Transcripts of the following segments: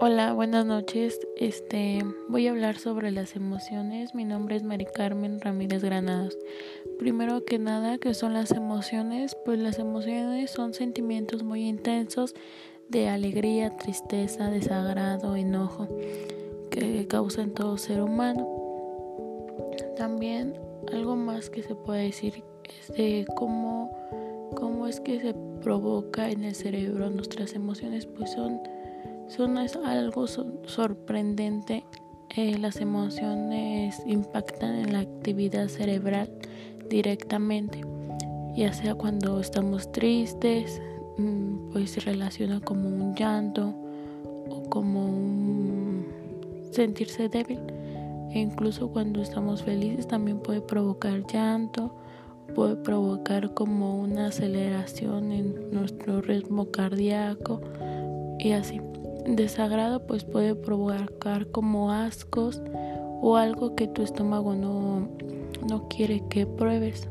Hola, buenas noches. Este, voy a hablar sobre las emociones. Mi nombre es Mari Carmen Ramírez Granados. Primero que nada, ¿qué son las emociones? Pues las emociones son sentimientos muy intensos de alegría, tristeza, desagrado, enojo que causan todo ser humano. También algo más que se puede decir es cómo cómo es que se provoca en el cerebro nuestras emociones, pues son son es algo sorprendente. Eh, las emociones impactan en la actividad cerebral directamente, ya sea cuando estamos tristes, mm, pues se relaciona como un llanto o como un sentirse débil. E incluso cuando estamos felices también puede provocar llanto, puede provocar como una aceleración en nuestro ritmo cardíaco y así desagrado pues puede provocar como ascos o algo que tu estómago no, no quiere que pruebes.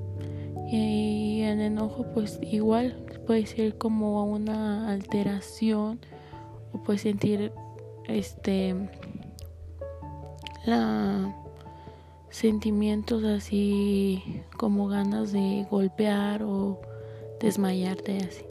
Y en enojo pues igual puede ser como una alteración o puedes sentir este la sentimientos así como ganas de golpear o desmayarte así.